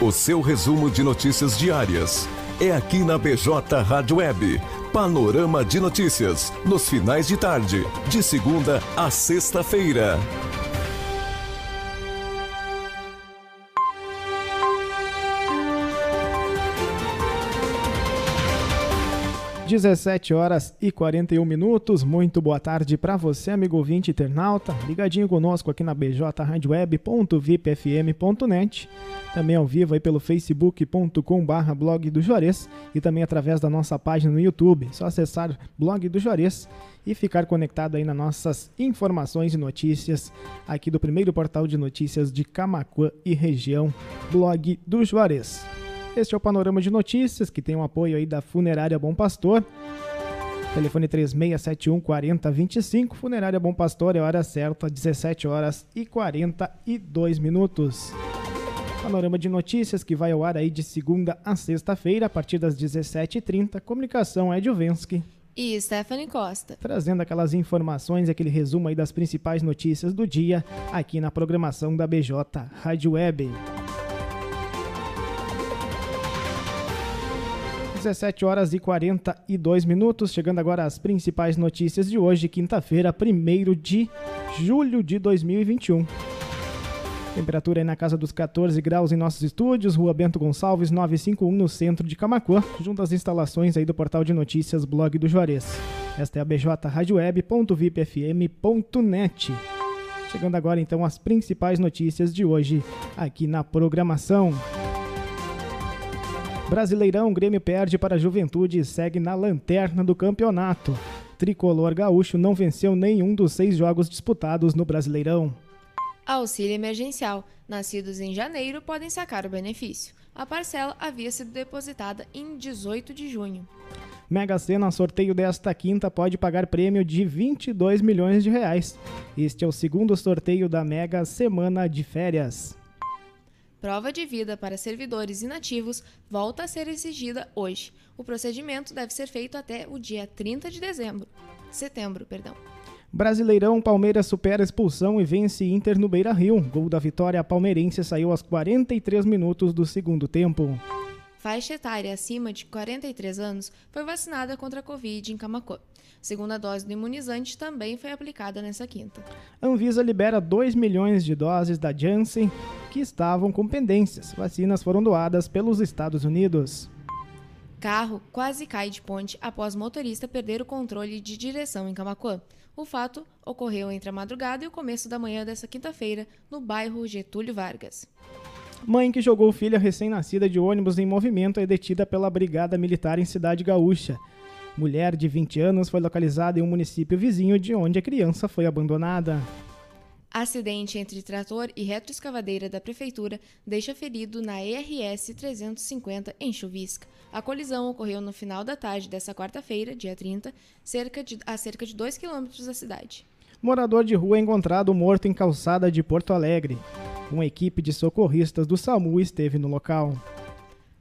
O seu resumo de notícias diárias é aqui na BJ Rádio Web. Panorama de notícias nos finais de tarde, de segunda a sexta-feira. 17 horas e 41 minutos. Muito boa tarde para você, amigo ouvinte internauta, ligadinho conosco aqui na bjradioweb.vipfm.net, também ao vivo aí pelo facebook.com/blog do Juarez e também através da nossa página no YouTube. Só acessar blog do Juarez e ficar conectado aí nas nossas informações e notícias aqui do primeiro portal de notícias de Camacuã e região, blog do Juarez. Este é o Panorama de Notícias, que tem o um apoio aí da Funerária Bom Pastor. Telefone 3671 4025. Funerária Bom Pastor é hora certa, 17 horas e 42 minutos. Panorama de notícias que vai ao ar aí de segunda a sexta-feira, a partir das 17h30. Comunicação Ed Ovensky. E Stephanie Costa. Trazendo aquelas informações, aquele resumo aí das principais notícias do dia, aqui na programação da BJ Rádio Web. 17 horas e 42 minutos, chegando agora às principais notícias de hoje, quinta-feira, 1 de julho de 2021. Temperatura aí na casa dos 14 graus em nossos estúdios, Rua Bento Gonçalves 951 no centro de Camacuã, junto às instalações aí do portal de notícias Blog do Juarez. Esta é a BJ. Chegando agora então às principais notícias de hoje aqui na programação. Brasileirão, Grêmio perde para a Juventude e segue na lanterna do campeonato. Tricolor gaúcho não venceu nenhum dos seis jogos disputados no Brasileirão. Auxílio emergencial. Nascidos em janeiro podem sacar o benefício. A parcela havia sido depositada em 18 de junho. Mega Sena sorteio desta quinta pode pagar prêmio de 22 milhões de reais. Este é o segundo sorteio da Mega Semana de Férias prova de vida para servidores inativos volta a ser exigida hoje. O procedimento deve ser feito até o dia 30 de dezembro. Setembro, perdão. Brasileirão, Palmeiras supera a expulsão e vence Inter no Beira-Rio. Gol da vitória palmeirense saiu aos 43 minutos do segundo tempo. Faixa etária acima de 43 anos foi vacinada contra a Covid em Camacuã. Segunda dose do imunizante também foi aplicada nessa quinta. Anvisa libera 2 milhões de doses da Janssen que estavam com pendências. Vacinas foram doadas pelos Estados Unidos. Carro quase cai de ponte após motorista perder o controle de direção em Camacuã. O fato ocorreu entre a madrugada e o começo da manhã dessa quinta-feira, no bairro Getúlio Vargas. Mãe que jogou filha recém-nascida de ônibus em movimento é detida pela Brigada Militar em Cidade Gaúcha. Mulher de 20 anos foi localizada em um município vizinho de onde a criança foi abandonada. Acidente entre trator e retroescavadeira da prefeitura deixa ferido na ERS 350 em Chuvisca. A colisão ocorreu no final da tarde desta quarta-feira, dia 30, cerca de, a cerca de 2 quilômetros da cidade. Morador de rua é encontrado morto em calçada de Porto Alegre. Uma equipe de socorristas do SAMU esteve no local.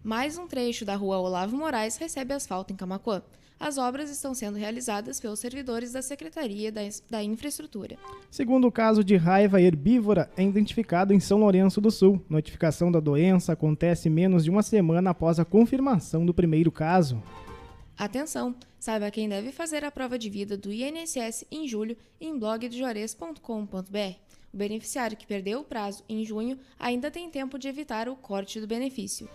Mais um trecho da rua Olavo Moraes recebe asfalto em Camacuã. As obras estão sendo realizadas pelos servidores da Secretaria da, da Infraestrutura. Segundo o caso de raiva herbívora, é identificado em São Lourenço do Sul. Notificação da doença acontece menos de uma semana após a confirmação do primeiro caso. Atenção! Saiba quem deve fazer a prova de vida do INSS em julho em blogdojuarez.com.br. O beneficiário que perdeu o prazo em junho ainda tem tempo de evitar o corte do benefício.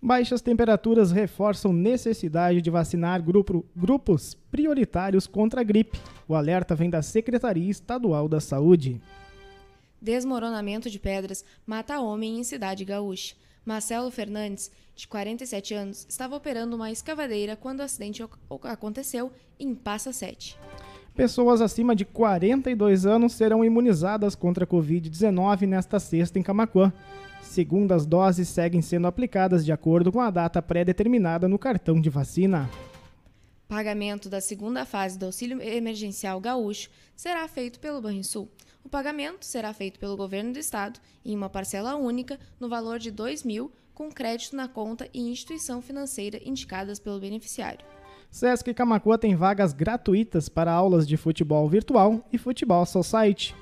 Baixas temperaturas reforçam necessidade de vacinar grupo, grupos prioritários contra a gripe. O alerta vem da Secretaria Estadual da Saúde. Desmoronamento de pedras mata homem em cidade gaúcha. Marcelo Fernandes, de 47 anos, estava operando uma escavadeira quando o acidente aconteceu em Passa 7. Pessoas acima de 42 anos serão imunizadas contra a Covid-19 nesta sexta em Camacuã. Segundas doses seguem sendo aplicadas de acordo com a data pré-determinada no cartão de vacina. Pagamento da segunda fase do auxílio emergencial gaúcho será feito pelo Banrisul. O pagamento será feito pelo governo do estado em uma parcela única no valor de R$ 2 mil, com crédito na conta e instituição financeira indicadas pelo beneficiário. Sesc Camacuã tem vagas gratuitas para aulas de futebol virtual e futebol society.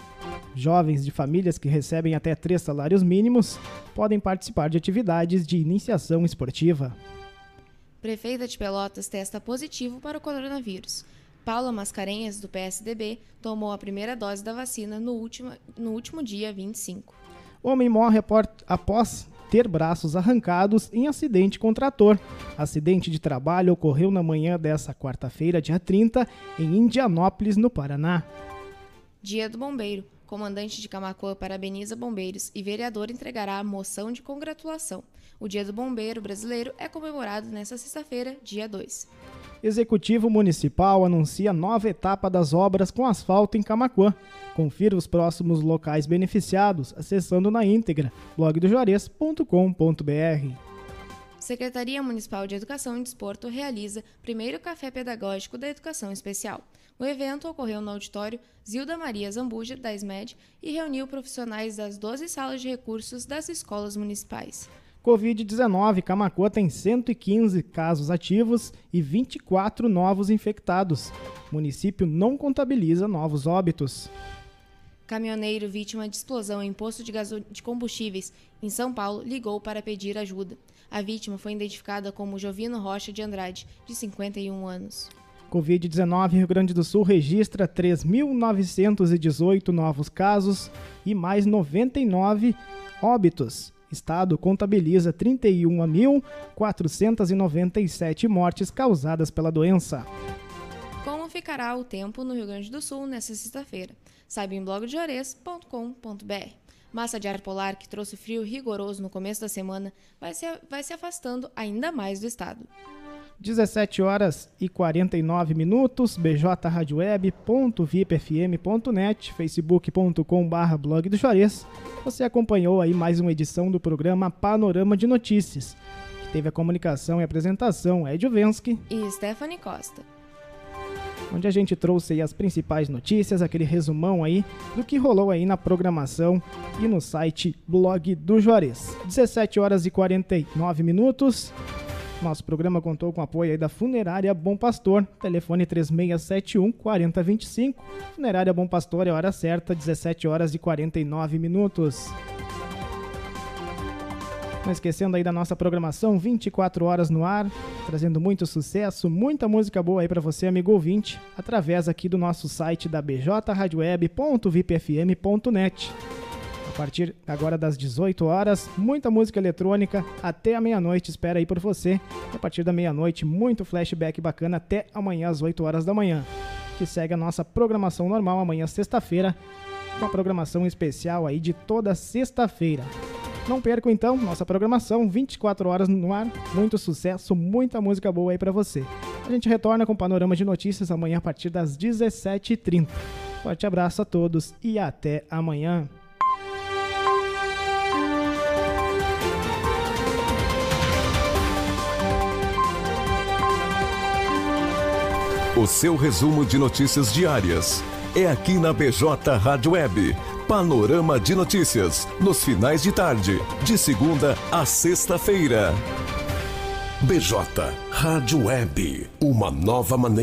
Jovens de famílias que recebem até três salários mínimos podem participar de atividades de iniciação esportiva. Prefeita de Pelotas testa positivo para o coronavírus. Paula Mascarenhas, do PSDB, tomou a primeira dose da vacina no último, no último dia 25. Homem morre após ter braços arrancados em acidente com trator. Acidente de trabalho ocorreu na manhã dessa quarta-feira, dia 30, em Indianópolis, no Paraná. Dia do Bombeiro. Comandante de Camacuã parabeniza bombeiros e vereador entregará a moção de congratulação. O Dia do Bombeiro Brasileiro é comemorado nesta sexta-feira, dia 2. Executivo Municipal anuncia nova etapa das obras com asfalto em Camacuã. Confira os próximos locais beneficiados acessando na íntegra blogdojores.com.br. Secretaria Municipal de Educação e Desporto realiza primeiro café pedagógico da Educação Especial. O evento ocorreu no auditório Zilda Maria Zambuja, da SMED, e reuniu profissionais das 12 salas de recursos das escolas municipais. Covid-19, Camacuã tem 115 casos ativos e 24 novos infectados. O município não contabiliza novos óbitos. Caminhoneiro vítima de explosão em posto de, de combustíveis em São Paulo ligou para pedir ajuda. A vítima foi identificada como Jovino Rocha de Andrade, de 51 anos. Covid-19, Rio Grande do Sul registra 3.918 novos casos e mais 99 óbitos. Estado contabiliza 31.497 mortes causadas pela doença. Como ficará o tempo no Rio Grande do Sul nesta sexta-feira? Saiba em blogdeores.com.br. Massa de ar polar que trouxe frio rigoroso no começo da semana vai se, vai se afastando ainda mais do estado. 17 horas e 49 minutos, bjradioweb.vipfm.net, facebook.com.br blog do Juarez. Você acompanhou aí mais uma edição do programa Panorama de Notícias, que teve a comunicação e apresentação Ed Vensky e Stephanie Costa. Onde a gente trouxe aí as principais notícias, aquele resumão aí do que rolou aí na programação e no site Blog do Juarez. 17 horas e 49 minutos. Nosso programa contou com o apoio da Funerária Bom Pastor, telefone 3671 4025. Funerária Bom Pastor é hora certa, 17 horas e 49 minutos. Não esquecendo aí da nossa programação, 24 horas no ar, trazendo muito sucesso, muita música boa aí para você, amigo ouvinte, através aqui do nosso site da bjradioweb.vipfm.net partir agora das 18 horas, muita música eletrônica até a meia-noite. Espera aí por você. A partir da meia-noite, muito flashback bacana até amanhã às 8 horas da manhã. Que segue a nossa programação normal amanhã sexta-feira, uma programação especial aí de toda sexta-feira. Não percam então nossa programação 24 horas no ar, muito sucesso, muita música boa aí para você. A gente retorna com o panorama de notícias amanhã a partir das 17h30. Forte abraço a todos e até amanhã. O seu resumo de notícias diárias é aqui na BJ Rádio Web. Panorama de notícias nos finais de tarde, de segunda a sexta-feira. BJ Rádio Web, uma nova maneira